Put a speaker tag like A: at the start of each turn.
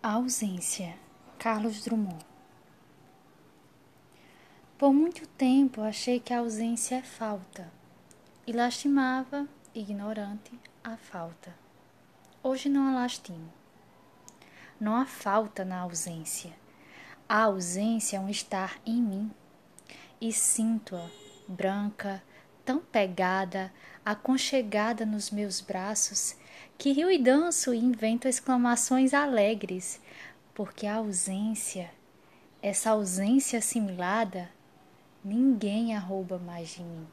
A: A ausência. Carlos Drummond. Por muito tempo achei que a ausência é falta e lastimava, ignorante, a falta. Hoje não a lastimo. Não há falta na ausência. A ausência é um estar em mim e sinto-a branca, tão pegada, aconchegada nos meus braços, que rio e danço e invento exclamações alegres, porque a ausência, essa ausência assimilada, ninguém a rouba mais de mim.